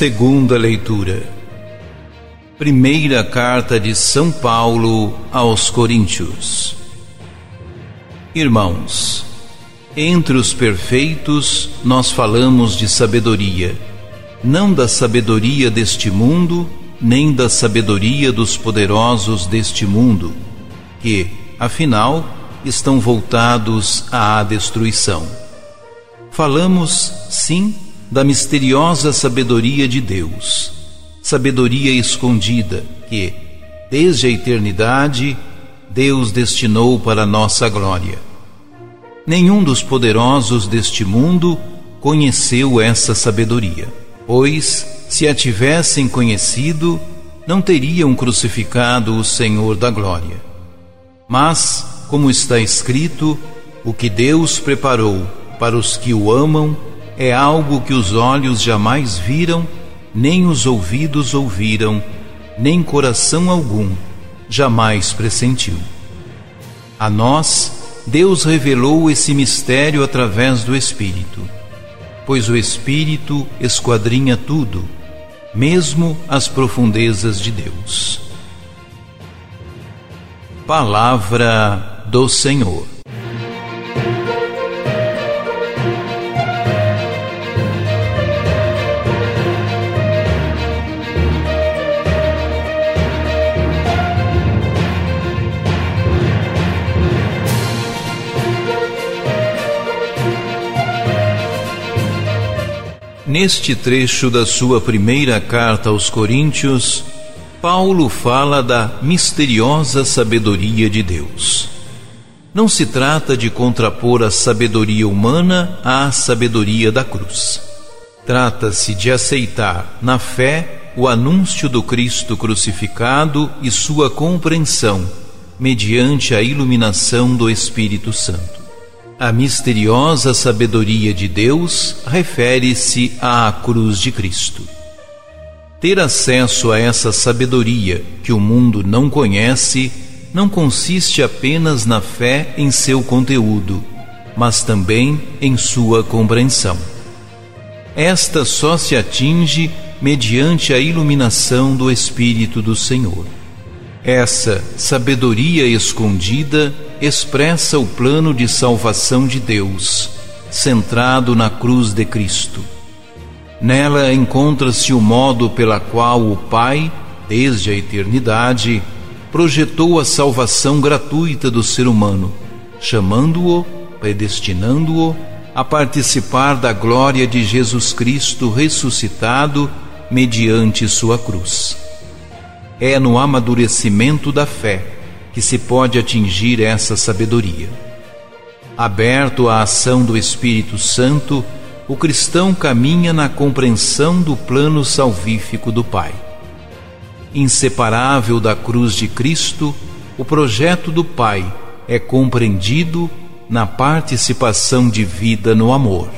Segunda leitura. Primeira carta de São Paulo aos Coríntios. Irmãos, entre os perfeitos nós falamos de sabedoria, não da sabedoria deste mundo, nem da sabedoria dos poderosos deste mundo, que, afinal, estão voltados à destruição. Falamos, sim, da misteriosa sabedoria de Deus, sabedoria escondida que, desde a eternidade, Deus destinou para nossa glória. Nenhum dos poderosos deste mundo conheceu essa sabedoria, pois, se a tivessem conhecido, não teriam crucificado o Senhor da glória. Mas, como está escrito, o que Deus preparou para os que o amam é algo que os olhos jamais viram, nem os ouvidos ouviram, nem coração algum jamais pressentiu. A nós, Deus revelou esse mistério através do Espírito, pois o Espírito esquadrinha tudo, mesmo as profundezas de Deus. Palavra do Senhor. Neste trecho da sua primeira carta aos Coríntios, Paulo fala da misteriosa sabedoria de Deus. Não se trata de contrapor a sabedoria humana à sabedoria da cruz. Trata-se de aceitar, na fé, o anúncio do Cristo crucificado e sua compreensão, mediante a iluminação do Espírito Santo. A misteriosa sabedoria de Deus refere-se à cruz de Cristo. Ter acesso a essa sabedoria que o mundo não conhece não consiste apenas na fé em seu conteúdo, mas também em sua compreensão. Esta só se atinge mediante a iluminação do Espírito do Senhor. Essa sabedoria escondida expressa o plano de salvação de Deus, centrado na cruz de Cristo. Nela encontra-se o modo pela qual o Pai, desde a eternidade, projetou a salvação gratuita do ser humano, chamando-o, predestinando-o a participar da glória de Jesus Cristo ressuscitado mediante sua cruz. É no amadurecimento da fé que se pode atingir essa sabedoria. Aberto à ação do Espírito Santo, o cristão caminha na compreensão do plano salvífico do Pai. Inseparável da cruz de Cristo, o projeto do Pai é compreendido na participação de vida no amor.